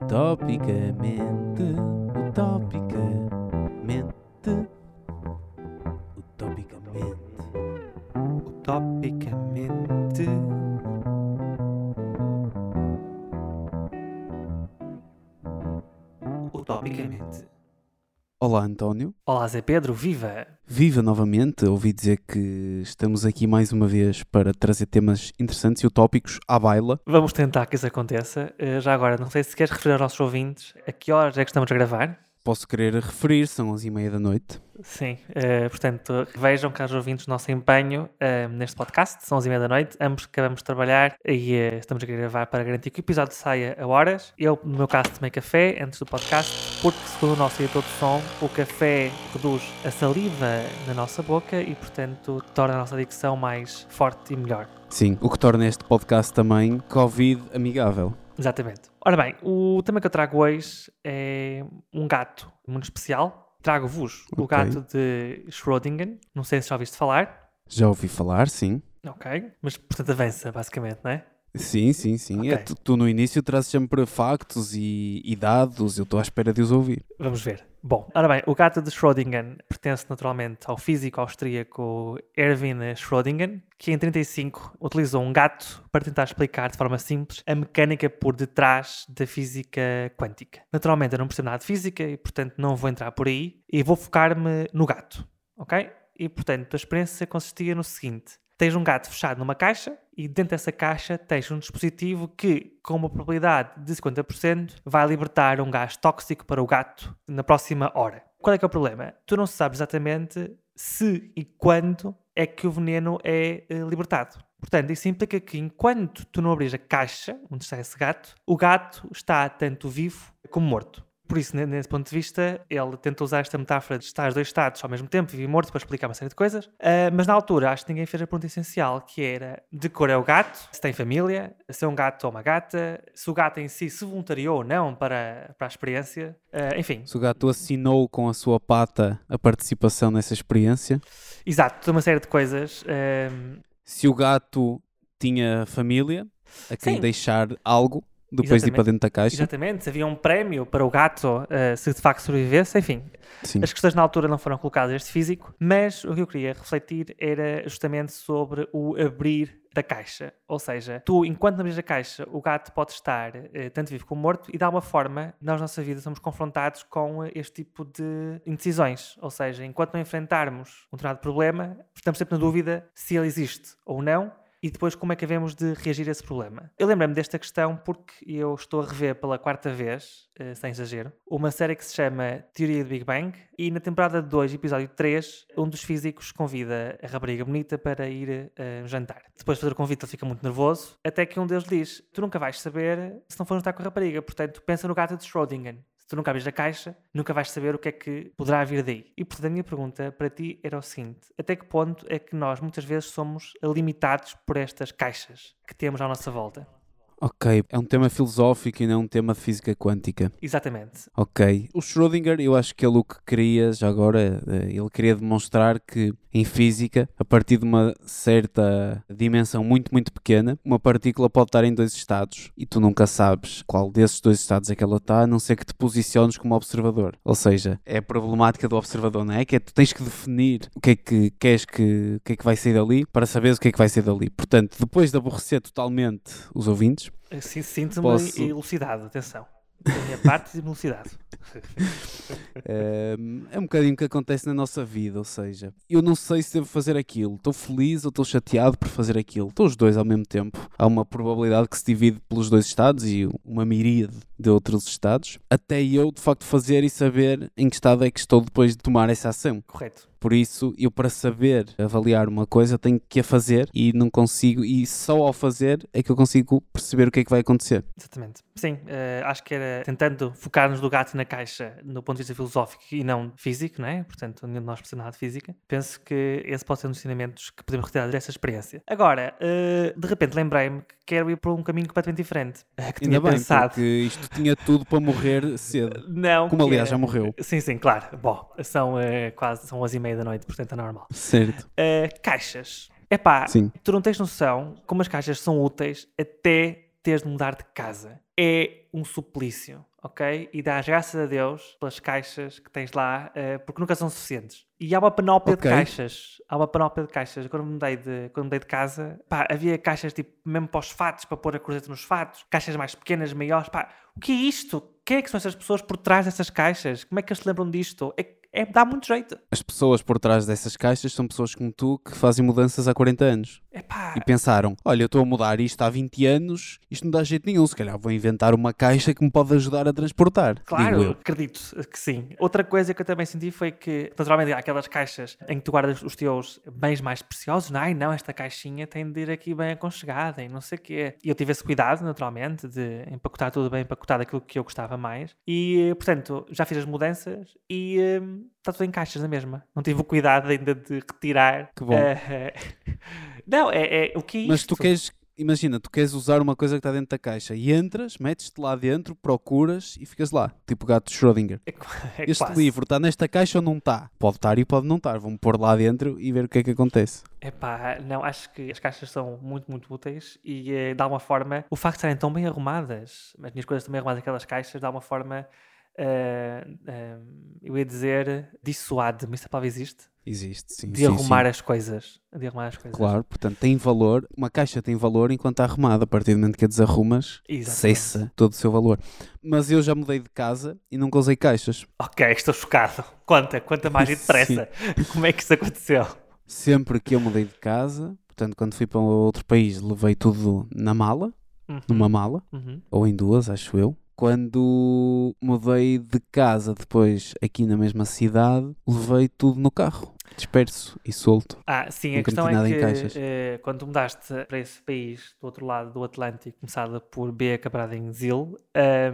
Utopicamente, utopicamente, utopicamente. Utopicamente. Utopicamente. Olá, António. Olá, Zé Pedro, viva! Viva novamente. Ouvi dizer que estamos aqui mais uma vez para trazer temas interessantes e utópicos à baila. Vamos tentar que isso aconteça. Eh, já agora, não sei se queres referir aos nossos ouvintes a que horas é que estamos a gravar. Posso querer referir, são 11 e meia da noite. Sim, eh, portanto, vejam, caros ouvintes, o nosso empenho eh, neste podcast. São 11 e meia da noite, ambos acabamos de trabalhar e eh, estamos a gravar para garantir que o episódio saia a horas. Eu, no meu caso, tomei café antes do podcast, porque, segundo o nosso editor de som, o café reduz a saliva na nossa boca e, portanto, torna a nossa dicção mais forte e melhor. Sim, o que torna este podcast também Covid amigável. Exatamente. Ora bem, o tema que eu trago hoje é um gato muito especial. Trago-vos o Ok. gato de Schrödinger. Não sei se já ouviste falar. Já ouvi falar, sim. Ok. Mas, portanto, avança, basicamente, não é? Sim, sim, sim. É, Ok. tu, tu no início trazes sempre factos e, e dados, eu estou à espera de os ouvir. Vamos ver. Bom, ora bem, o gato de Schrödinger pertence naturalmente ao físico austríaco Erwin Schrödinger, que em 35 utilizou um gato para tentar explicar de forma simples a mecânica por detrás da física quântica. Naturalmente eu não percebo nada de física e portanto não vou entrar por aí e vou focar-me no gato, ok? E portanto a experiência consistia no seguinte. Tens um gato fechado numa caixa e dentro dessa caixa tens um dispositivo que, com uma probabilidade de 50%, vai libertar um gás tóxico para o gato na próxima hora. Qual é que é o problema? Tu não sabes exatamente se e quando é que o veneno é eh, libertado. Portanto, isso implica que enquanto tu não abres a caixa onde está esse gato, o gato está tanto vivo como morto. Por isso, ne- nesse ponto de vista, ele tenta usar esta metáfora de estar os dois estados ao mesmo tempo, vivo e morto, para explicar uma série de coisas. Ah, mas na altura, acho que ninguém fez a pergunta essencial, que era de cor é o gato, se tem família, se é um gato ou uma gata, se o gato em si se voluntariou ou não para, para a experiência. Ah, enfim, Se o gato assinou com a sua pata a participação nessa experiência, exato, uma série de coisas. ah, se o gato tinha família, a quem Sim. deixar algo depois de ir para Exatamente. dentro da caixa. exatamente, havia um prémio para o gato ah, se de facto sobrevivesse, enfim. Sim. As questões na altura não foram colocadas este físico, mas o que eu queria refletir era justamente sobre o abrir da caixa. Ou seja, tu, enquanto abres a caixa, o gato pode estar eh, tanto vivo como morto e, de alguma forma, nós, na nossa vida, somos confrontados com este tipo de indecisões. Ou seja, enquanto não enfrentarmos um determinado problema, estamos sempre na dúvida se ele existe ou não e depois como é que havemos de reagir a esse problema. Eu lembrei-me desta questão porque eu estou a rever pela quarta vez, eh, sem exagero, uma série que se chama Teoria do Big Bang e na temporada 2, episódio 3, um dos físicos convida a rapariga bonita para ir eh, jantar. Depois de fazer o convite ele fica muito nervoso, até que um deles diz, tu nunca vais saber se não for jantar com a rapariga, portanto pensa no gato de Schrödinger. Tu nunca abres a caixa, nunca vais saber o que é que poderá vir daí. E portanto a minha pergunta para ti era o seguinte: até que ponto é que nós muitas vezes somos limitados por estas caixas que temos à nossa volta? Ok, é um tema filosófico e não um tema de física quântica. Exatamente. Ok. O Schrödinger, eu acho que ele o que queria, já agora, eh, ele queria demonstrar que em física, a partir de uma certa dimensão muito, muito pequena, uma partícula pode estar em dois estados e tu nunca sabes qual desses dois estados é que ela está, a não ser que te posiciones como observador. Ou seja, é a problemática do observador, não é? Que é tu tens que definir o que é que queres que, o que é que vai sair dali para saberes o que é que vai sair dali. Portanto, depois de aborrecer totalmente os ouvintes, Assim, Sinto-me Posso- elucidado, atenção. Da minha parte, elucidado. É, é um bocadinho o que acontece na nossa vida, ou seja, eu não sei se devo fazer aquilo, estou feliz ou estou chateado por fazer aquilo, estou os dois ao mesmo tempo. Há uma probabilidade que se divide pelos dois estados e uma miríade de outros estados, até eu de facto fazer e saber em que estado é que estou depois de tomar essa ação. Correto. Por isso, eu para saber avaliar uma coisa tenho que a fazer e não consigo, e só ao fazer é que eu consigo perceber o que é que vai acontecer. Exatamente. Sim, eh, acho que era tentando focar-nos do gato na caixa no ponto de vista filosófico e não físico, não é? Portanto, nenhum de nós precisa nada de física. Penso que esse pode ser um dos ensinamentos que podemos retirar dessa experiência. Agora, eh, de repente lembrei-me que quero ir por um caminho completamente diferente. Que tinha Ainda bem, pensado. porque isto tinha tudo para morrer cedo. Não, Como aliás já morreu. Sim, sim, claro. Bom, são eh, quase são 11 e meia da noite, portanto é normal. Certo. Eh, caixas. Epá, Sim. tu não tens noção como as caixas são úteis até teres de mudar de casa. é um suplício, ok? E dás graças a Deus pelas caixas que tens lá, uh, porque nunca são suficientes. E há uma panóplia okay. de caixas. Há uma panóplia de caixas. Quando me mudei de, quando mudei de casa, pá, havia caixas tipo mesmo para os fatos, para pôr a cruzeta nos fatos, caixas mais pequenas, maiores. Pá, o que é isto? Quem é que são essas pessoas por trás dessas caixas? Como é que eles se lembram disto? É é, dá muito jeito. As pessoas por trás dessas caixas são pessoas como tu que fazem mudanças há 40 anos. Epá. E pensaram: olha, eu estou a mudar isto há 20 anos, isto não dá jeito nenhum, se calhar vou inventar uma caixa que me pode ajudar a transportar. Claro, acredito que sim. Outra coisa que eu também senti foi que, naturalmente, há aquelas caixas em que tu guardas os teus bens mais preciosos. Não, ai não, esta caixinha tem de ir aqui bem aconchegada e não sei o quê. E eu tive esse cuidado, naturalmente, de empacotar tudo bem empacotado, aquilo que eu gostava mais. E, portanto, já fiz as mudanças e hum, está tudo em caixas na mesma. Não tive o cuidado ainda de retirar. Que bom. Uh, não, é, é, o que é Mas tu queres, imagina, tu queres usar uma coisa que está dentro da caixa e entras, metes-te lá dentro, procuras e ficas lá, tipo gato de Schrödinger. É, é este quase. livro está nesta caixa ou não está? Pode estar e pode não estar. Vamos pôr lá dentro e ver o que é que acontece. Epá, não, acho que as caixas são muito, muito úteis e eh, dá uma forma. O facto de estarem tão bem arrumadas, as minhas coisas também arrumadas naquelas caixas, dá uma forma uh, uh, eu ia dizer dissuade, mas essa palavra existe? Existe, sim. De sim, arrumar sim. as coisas. De arrumar as coisas. Claro, portanto tem valor, uma caixa tem valor enquanto está arrumada. A partir do momento que a desarrumas, Exatamente. cessa todo o seu valor. Mas eu já mudei de casa e nunca usei caixas. Ok, estou chocado. Conta, conta mais depressa. Como é que isso aconteceu? Sempre que eu mudei de casa, portanto, quando fui para outro país, levei tudo na mala, uhum. numa mala, uhum. ou em duas, acho eu quando mudei de casa depois aqui na mesma cidade, levei tudo no carro disperso e solto. Ah, sim, a questão é que eh, quando mudaste para esse país do outro lado do Atlântico, começada por B, acabada em Zil,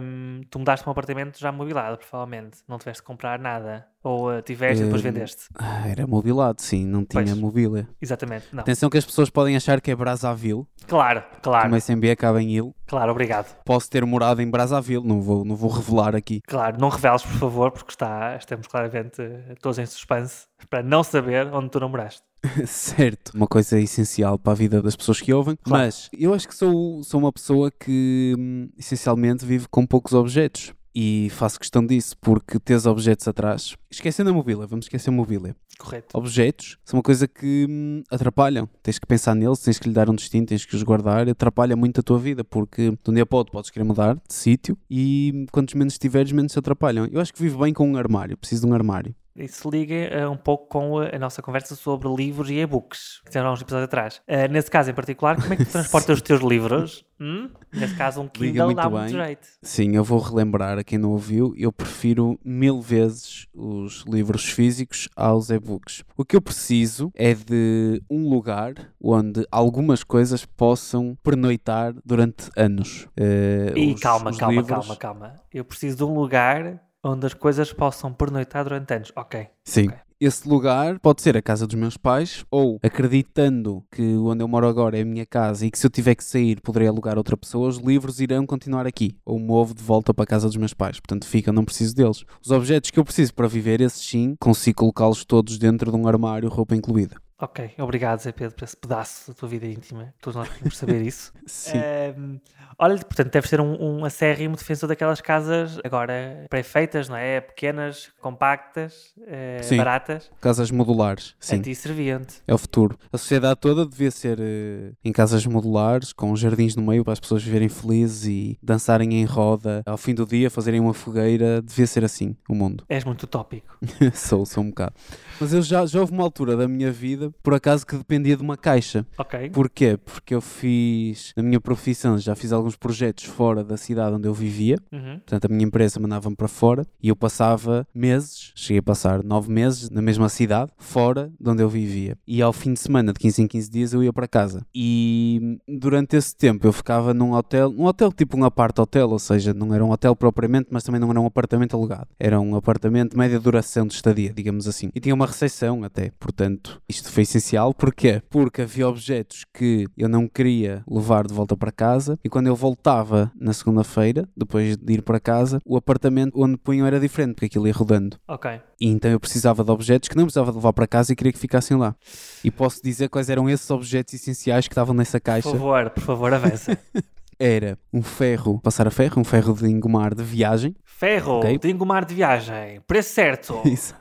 um, tu mudaste para um apartamento já mobilado, provavelmente. Não tiveste de comprar nada. Ou uh, tiveste e depois hum, vendeste? Ah, era mobilado, sim, não tinha pois, mobília. Exatamente, não. Atenção que as pessoas podem achar que é Brazzaville. Claro, claro. Começa em B, acaba em Il. Claro, obrigado. Posso ter morado em Brazzaville, não vou, não vou revelar aqui. Claro, não reveles, por favor, porque está, estamos claramente todos em suspense para não saber onde tu namoraste. certo, uma coisa essencial para a vida das pessoas que ouvem, claro. mas eu acho que sou, sou uma pessoa que hum, essencialmente vive com poucos objetos e faço questão disso porque tens objetos atrás. Esquecendo a mobília, vamos esquecer a mobília. Correto. Objetos são uma coisa que hum, atrapalham. Tens que pensar neles, tens que lhe dar um destino, tens que os guardar. Atrapalha muito a tua vida porque de um dia para outro podes querer mudar de sítio e hum, quantos menos tiveres, menos se atrapalham. Eu acho que vivo bem com um armário, preciso de um armário. Isso liga uh, um pouco com a, a, nossa conversa sobre livros e e-books, que tiveram uns episódios atrás. Uh, nesse caso em particular, como é que tu transportas os teus livros? Hum? Nesse caso, um Kindle dá muito jeito. Sim, eu vou relembrar a quem não ouviu, eu prefiro mil vezes os livros físicos aos e-books. O que eu preciso é de um lugar onde algumas coisas possam pernoitar durante anos. Uh, e os, calma, os calma, livros... calma, calma. Eu preciso de um lugar onde as coisas possam pernoitar durante anos. Ok. Sim. Okay. Esse lugar pode ser a casa dos meus pais, ou acreditando que onde eu moro agora é a minha casa e que se eu tiver que sair poderei alugar outra pessoa, os livros irão continuar aqui. Ou movo de volta para a casa dos meus pais. Portanto, fica, não preciso deles. Os objetos que eu preciso para viver, esses sim, consigo colocá-los todos dentro de um armário, roupa incluída. Ok, obrigado Zé Pedro por esse pedaço da tua vida íntima. Todos nós queremos saber isso. Sim. Um, olha, portanto, deve ser um, um acérrimo defensor daquelas casas agora pré-feitas, não é? Pequenas, compactas, uh, baratas. Casas modulares, sim. Anti-serviente. É o futuro. A sociedade toda devia ser uh, em casas modulares, com jardins no meio para as pessoas viverem felizes e dançarem em roda ao fim do dia, fazerem uma fogueira. Devia ser assim o mundo. És muito utópico. sou, sou um bocado. Mas eu já, já houve uma altura da minha vida, por acaso, que dependia de uma caixa. Ok. Porquê? Porque eu fiz, na minha profissão, já fiz alguns projetos fora da cidade onde eu vivia. Uhum. Portanto, a minha empresa mandava-me para fora e eu passava meses, cheguei a passar nove meses na mesma cidade, fora de onde eu vivia. E ao fim de semana, de 15 em 15 dias, eu ia para casa. E durante esse tempo eu ficava num hotel, um hotel tipo um apart-hotel, ou seja, não era um hotel propriamente, mas também não era um apartamento alugado. Era um apartamento de média duração de estadia, digamos assim. E tinha uma recepção até. Portanto, isto foi essencial. Porquê? Porque havia objetos que eu não queria levar de volta para casa e quando eu voltava na segunda-feira, depois de ir para casa, o apartamento onde punham era diferente, porque aquilo ia rodando. Ok. E então eu precisava de objetos que não precisava de levar para casa e queria que ficassem lá. E posso dizer quais eram esses objetos essenciais que estavam nessa caixa. Por favor, por favor, avança. era um ferro, passar a ferro, um ferro de engomar de viagem. Ferro, Ok. de engomar de viagem. Preço certo. Isso.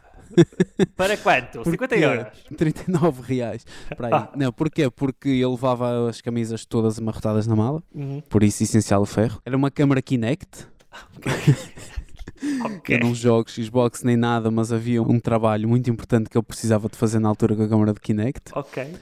Para quanto? 50 Porquê? euros. 39 reais. Ah. Não, porquê? Porque ele levava as camisas todas amarrotadas na mala, Uhum. por isso essencial o ferro. Era uma câmara Kinect. Ok. Eu não jogo Xbox nem nada, mas havia um trabalho muito importante que eu precisava de fazer na altura com a câmara de Kinect. Ok.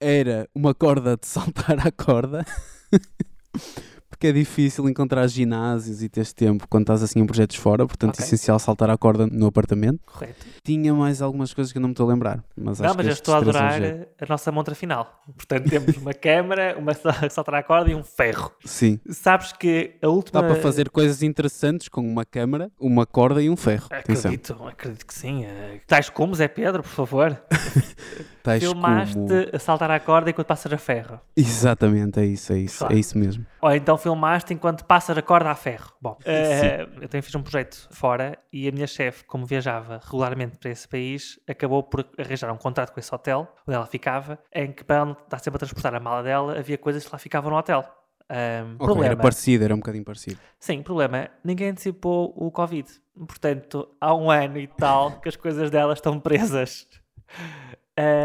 Era uma corda de saltar à corda. Porque é difícil encontrar ginásios e teres tempo quando estás assim em projetos fora, portanto, Ok. essencial saltar à corda no apartamento. Correto. Tinha mais algumas coisas que eu não me estou a lembrar, mas Não, acho mas que eu estou a adorar a nossa montra final. Portanto, temos uma câmara, uma sa- saltar à corda e um ferro. Sim. Sabes que a última. Dá para fazer coisas interessantes com uma câmara, uma corda e um ferro. Atenção. Acredito, acredito que sim. Eh, Tais como, Zé Pedro, por favor. Tais Filmaste como... a saltar à corda enquanto passas a ferro. Exatamente, é isso, é isso, Claro. é isso mesmo. Ou então filmaste enquanto passas a corda a ferro. Bom, eh, eu também fiz um projeto fora e a minha chefe, como viajava regularmente para esse país, acabou por arranjar um contrato com esse hotel onde ela ficava, em que para ela estar sempre a transportar a mala dela, havia coisas que lá ficavam no hotel. Ahm, Ok, problema. era parecido, era um bocadinho parecido. Sim, problema. Ninguém antecipou o Covid. Portanto, há um ano e tal que as coisas dela estão presas.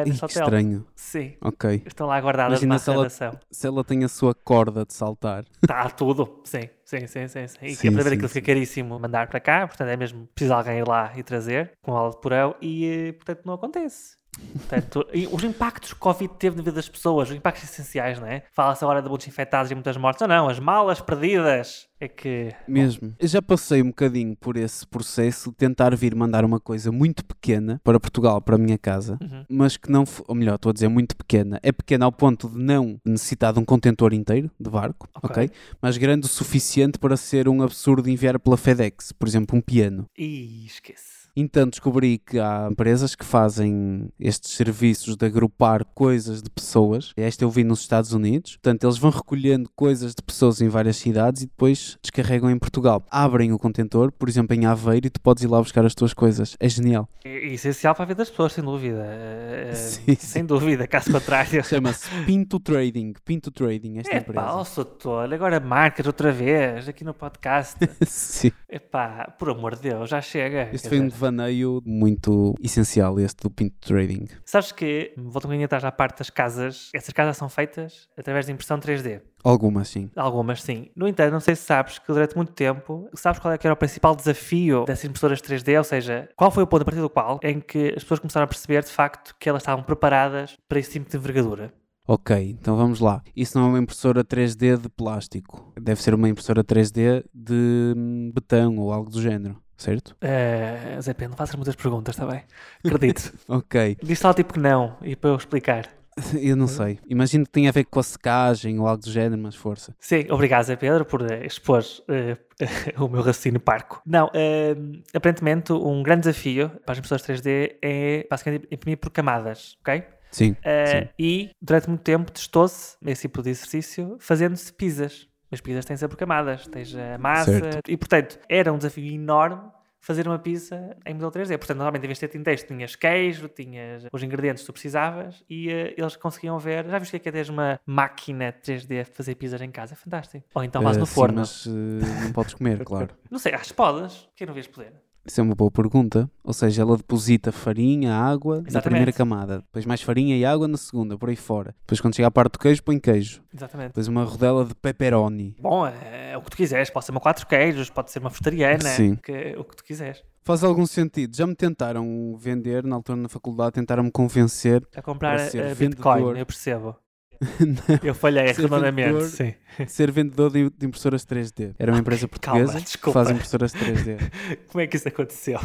Ih, nesse que hotel. estranho. Sim. Ok. Estão lá guardadas Imagina na se ela-. Se ela tem a sua corda de saltar. Está tudo. Sim, sim, sim, sim. sim. E que Sim, para ver sim, aquilo sim. fica caríssimo mandar para cá. Portanto, é mesmo preciso alguém ir lá e trazer com aula de porão. E, eh, portanto, não acontece. Portanto, os impactos que o Covid teve na vida das pessoas, os impactos essenciais, não é? Fala-se agora de muitos infectados e muitas mortes. Não, não, as malas perdidas. É que. Mesmo. Eu já passei um bocadinho por esse processo de tentar vir mandar uma coisa muito pequena para Portugal, para a minha casa, Uhum. mas que não, ou melhor, estou a dizer muito pequena. É pequena ao ponto de não necessitar de um contentor inteiro de barco, Ok. ok? Mas grande o suficiente para ser um absurdo enviar pela FedEx, por exemplo, um piano. Ih, esquece. Então descobri que há empresas que fazem estes serviços de agrupar coisas de pessoas. Esta eu vi nos Estados Unidos. Portanto, eles vão recolhendo coisas de pessoas em várias cidades e depois descarregam em Portugal. Abrem o contentor, por exemplo, em Aveiro, e tu podes ir lá buscar as tuas coisas. É genial. É essencial para a vida das pessoas, sem dúvida. Eh, Sim, sem dúvida, caso contrário. Chama-se Pinto Trading. Pinto Trading, esta É empresa. ó Soutor, agora marcas outra vez aqui no podcast. Sim. Epá, por amor de Deus, já chega. Este foi um devaneio muito essencial, este do Pinto Trading. Sabes que, volto um bocadinho atrás à parte das casas, essas casas são feitas através de impressão 3D. Algumas, sim. Algumas sim. No entanto, não sei se sabes que durante muito tempo, sabes qual é que era o principal desafio dessas impressoras 3D? Ou seja, qual foi o ponto a partir do qual em que as pessoas começaram a perceber de facto que elas estavam preparadas para esse tipo de envergadura? Ok, então vamos lá. Isso não é uma impressora 3D de plástico. Deve ser uma impressora 3D de hum, betão ou algo do género, certo? Uh, Zé Pedro, não faças muitas perguntas, está bem? Acredito. Ok, Diz só tipo que não, e para eu explicar. eu não sei. Imagino que tenha a ver com a secagem ou algo do género, mas força. Sim, obrigado, Zé Pedro, por eh, expor eh, o meu raciocínio parco. Não, eh, aparentemente, um grande desafio para as impressoras 3D é basicamente imprimir por camadas, ok? Sim, Eh, sim. e durante muito tempo testou-se esse tipo de exercício fazendo-se pizzas. As pizzas têm sempre camadas, tens a massa, Certo. e portanto era um desafio enorme fazer uma pizza em modelo 3D. Portanto, normalmente em vez de ter tinteiro, tinhas queijo, tinhas os ingredientes que tu precisavas e eh, eles conseguiam ver. Já viste que é que é teres uma máquina 3D para fazer pizzas em casa? É fantástico. Ou então faz Eh, no sim, forno. mas eh, não podes comer, claro. Não sei, acho que podes. Quem não vês poder? Isso é uma boa pergunta. Ou seja, ela deposita farinha, água na Exatamente. primeira camada, depois mais farinha e água na segunda, por aí fora. Depois, quando chega à parte do queijo, põe queijo. Exatamente. Depois, uma rodela de pepperoni. Bom, é, é o que tu quiseres. Pode ser uma quatro queijos, pode ser uma vegetariana. Sim. Que, o que tu quiseres. Faz algum sentido. Já me tentaram vender, na altura na faculdade, tentaram-me convencer A comprar Para ser eh, Bitcoin, eu percebo. Eu falhei vendedor. sim. ser vendedor de, de impressoras 3D. Era uma empresa calma, portuguesa que desculpa. faz impressoras 3D. Como é que isso aconteceu?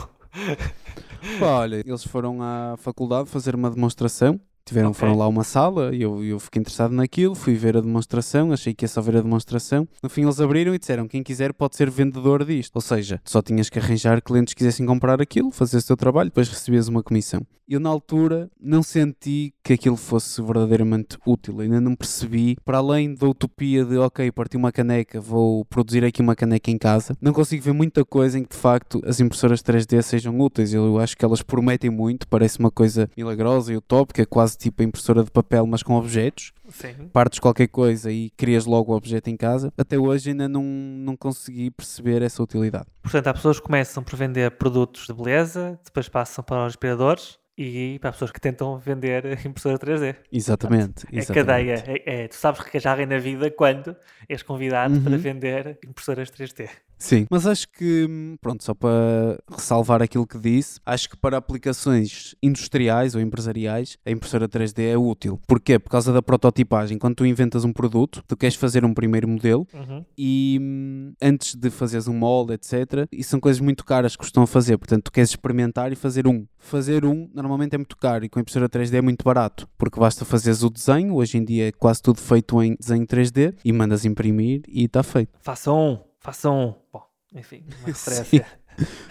Pá, olha, eles foram à faculdade fazer uma demonstração. Tiveram, Ok. Foram lá uma sala e eu, eu fiquei interessado naquilo, fui ver a demonstração, achei que ia só ver a demonstração. No fim eles abriram e disseram, quem quiser pode ser vendedor disto. Ou seja, só tinhas que arranjar clientes que quisessem comprar aquilo, fazer o teu trabalho, depois recebias uma comissão. Eu na altura não senti que aquilo fosse verdadeiramente útil, ainda não percebi, para além da utopia de, ok, parti uma caneca, vou produzir aqui uma caneca em casa, não consigo ver muita coisa em que de facto as impressoras 3D sejam úteis. Eu acho que elas prometem muito, parece uma coisa milagrosa e utópica, quase quase tipo a impressora de papel, mas com objetos. Sim. Partes qualquer coisa e crias logo o objeto em casa. Até hoje ainda não, não consegui perceber essa utilidade. Portanto, há pessoas que começam por vender produtos de beleza, depois passam para os aspiradores e para pessoas que tentam vender impressora 3D. Exatamente. É exatamente. cadeia. É, é, tu sabes que já alguém na vida quando és convidado para Uhum. vender impressoras 3D. Sim, mas acho que, pronto, só para ressalvar aquilo que disse, acho que para aplicações industriais ou empresariais, a impressora 3D é útil. Porquê? Por causa da prototipagem. Quando tu inventas um produto, tu queres fazer um primeiro modelo Uhum. e hum, antes de fazeres um molde, etc., e são coisas muito caras que custam a fazer. Portanto, tu queres experimentar e fazer um. Fazer um normalmente é muito caro e com a impressora 3D é muito barato, porque basta fazeres o desenho, hoje em dia é quase tudo feito em desenho 3D, e mandas imprimir e está feito. Façam um, façam um. Bom, enfim, uma referência.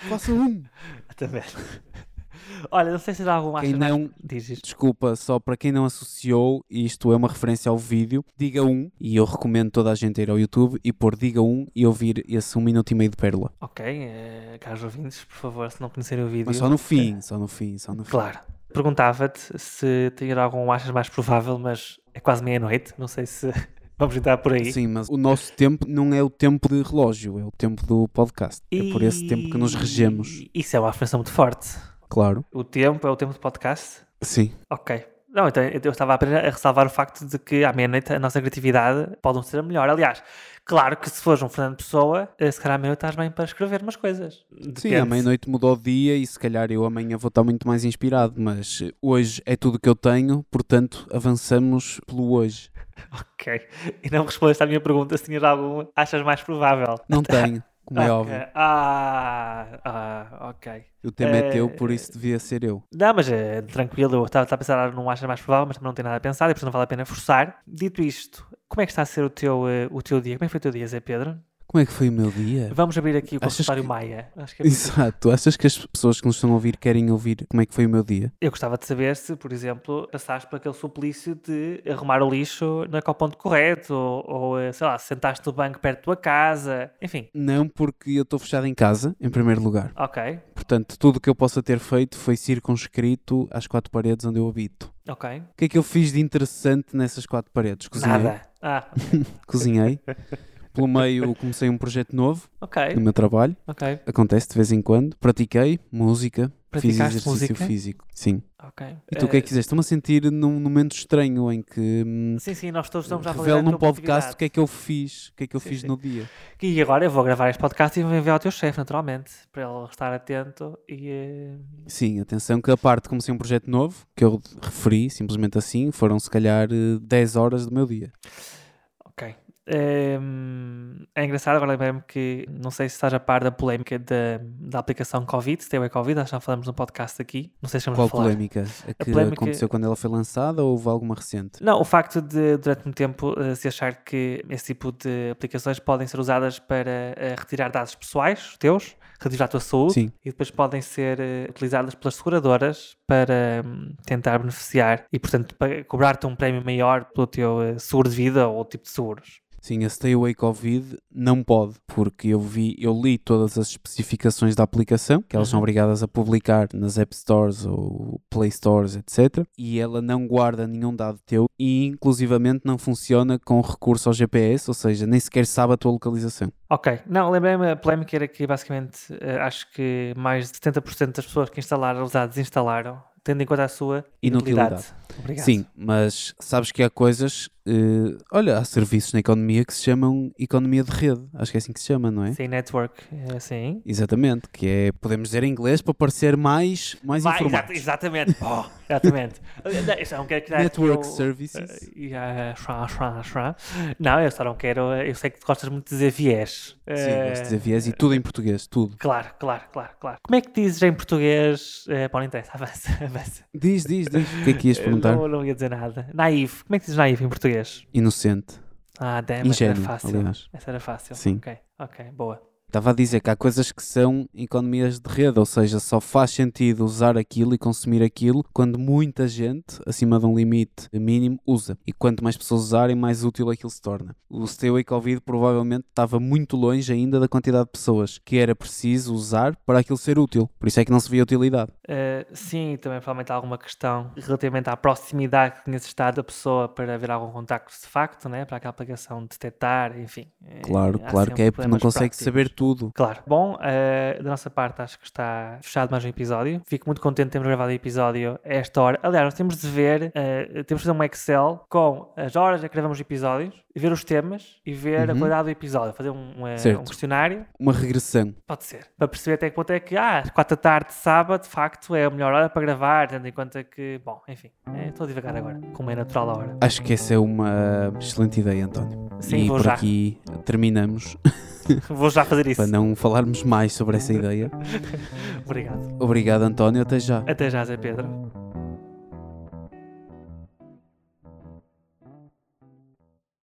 Faça um! Também. Olha, não sei se há algum Quem não, Diz. Desculpa, só para quem não associou, isto é uma referência ao vídeo, diga um, e eu recomendo toda a gente ir ao YouTube e pôr diga um e ouvir esse um minuto e meio de pérola. Ok, eh, caros ouvintes, por favor, se não conhecerem o vídeo. Mas só no fim, só no fim, só no fim. Claro. Perguntava-te se tinha algum achas mais provável, mas é quase meia-noite, não sei se vamos entrar por aí. Sim, mas o nosso tempo não é o tempo de relógio, é o tempo do podcast. É por esse tempo que nos regemos, E Isso é uma afirmação muito forte. claro. O tempo é o tempo do podcast? Sim, Ok. Não, então eu estava apenas a ressalvar o facto de que à meia-noite a nossa criatividade pode não ser a melhor. Aliás, claro que se fores um Fernando Pessoa, eh, se calhar à meia-noite estás bem para escrever umas coisas. sim, Depende. à meia-noite mudou o dia e se calhar eu amanhã vou estar muito mais inspirado, mas hoje é tudo que eu tenho, portanto avançamos pelo hoje. Ok. E não respondeste à minha pergunta se tinhas algum achas mais provável. Não tenho, como é Ok. óbvio. Ah, ah, ok. O tema é teu, Eh, por isso devia ser eu. Não, mas é tranquilo, eu estava a pensar não acha mais provável, mas também não tem nada a pensar e portanto não vale a pena forçar. Dito isto, como é que está a ser o teu, eh, o teu dia? Como é que foi o teu dia, Zé Pedro? Como é que foi o meu dia? Vamos abrir aqui o consultório que- Maia. Acho que é Exato. Achas que as pessoas que nos estão a ouvir querem ouvir como é que foi o meu dia? Eu gostava de saber se, por exemplo, passaste por aquele suplício de arrumar o lixo na ponto correto ou, ou, eh, sei lá, sentaste no banco perto da tua casa. Enfim, Não, porque eu estou fechado em casa, em primeiro lugar. ok, Portanto, tudo o que eu possa ter feito foi circunscrito às quatro paredes onde eu habito. ok. O que é que eu fiz de interessante nessas quatro paredes? Cozinhei. Nada. Ah, Cozinhei. Pelo meio comecei um projeto novo ok, no meu trabalho. ok, Acontece de vez em quando. Pratiquei música. fiz Praticaste exercício música? físico. Sim. ok. E tu o que é Eh, que fizeste? Estou-me a sentir num momento estranho em que hum, Sim, sim, nós todos estamos a revelo num podcast o que é que eu fiz, o que é que eu Sim, fiz sim. no dia. E agora eu vou gravar este podcast e vou enviar ao teu chefe, naturalmente, para ele estar atento e. eh, Sim, atenção que a parte comecei um projeto novo, que eu referi simplesmente assim, foram se calhar eh, 10 horas do meu dia. Ehm, É, engraçado, agora lembrei-me que não sei se estás a par da polémica da, da aplicação Covid, se tem a Covid, acho que já falamos no podcast aqui. Não sei se Qual a falar. polémica? A que polémica- aconteceu quando ela foi lançada ou houve alguma recente? Não, o facto de durante muito tempo eh, se achar que esse tipo de aplicações podem ser usadas para eh, retirar dados pessoais teus, retirar a tua saúde Sim. e depois podem ser eh, utilizadas pelas seguradoras para hum, tentar beneficiar e, portanto, cobrar-te um prémio maior pelo teu seguro de vida ou tipo de seguros. Sim, a Stay Away Covid não pode, porque eu vi, eu li todas as especificações da aplicação, que elas são obrigadas a publicar nas App Stores ou Play Stores, etc. E ela não guarda nenhum dado teu e inclusivamente não funciona com recurso ao GPS, ou seja, nem sequer sabe a tua localização. Ok, não, lembrei-me, a polémica era que basicamente eh, acho que mais de 70% das pessoas que instalaram já desinstalaram, tendo em conta a sua Inutilidade. inutilidade. Obrigado. Sim, mas sabes que há coisas, eh, olha, há serviços na economia que se chamam economia de rede, acho que é assim que se chama, não é? Sim, network, eh, sim. Exatamente, que é, podemos dizer em inglês para parecer mais, mais Vai, informados. exata- exatamente. Oh, exatamente. Não, eu só não quero Network o- services. eh, e, ah, shra, shra, shra. Não, eu só não quero. eh, Eu sei que gostas muito de dizer viés. Sim, Eh, gosto de dizer viés e tudo em português, tudo. Claro, claro, claro, claro. Como é que dizes em português? Eh, Bom, não interessa, avança, avança. Diz, diz, diz. O que é que ias Eh, perguntar? Não, não ia dizer nada. Naive. Como é que dizes naive em português? Inocente. Ah, damn, essa era Ingênuo, fácil. aliás. Essa era fácil. Sim. Ok, ok, boa. Estava a dizer que há coisas que são economias de rede, ou seja, só faz sentido usar aquilo e consumir aquilo quando muita gente, acima de um limite mínimo, usa. E quanto mais pessoas usarem, mais útil aquilo se torna. O Stay Away Covid provavelmente estava muito longe ainda da quantidade de pessoas que era preciso usar para aquilo ser útil. Por isso é que não se via utilidade. Uh, sim, também provavelmente há alguma questão relativamente à proximidade que tinha estado da pessoa para haver algum contacto de facto, né? para aquela aplicação detectar, enfim. Claro, claro que é porque não consegue práticos. saber tudo. Claro. Bom, uh, da nossa parte acho que está fechado mais um episódio. Fico muito contente de termos gravado o episódio a esta hora. Aliás, nós temos de ver, uh, temos de fazer um Excel com as horas a que gravamos episódios, ver os temas e ver uhum. a qualidade do episódio. Fazer um, um, questionário. Uma regressão. Pode ser. Para perceber até que ponto é que, ah, 4 da tarde, sábado, de facto, é a melhor hora para gravar, tendo em conta que, bom, enfim, é, estou a divagar agora, como é natural a hora. Acho que essa é uma excelente ideia, António. Sim, e vou por já. aqui terminamos. Vou já fazer isso. para não falarmos mais sobre essa ideia. Obrigado. Obrigado, António. Até já. Até já, Zé Pedro.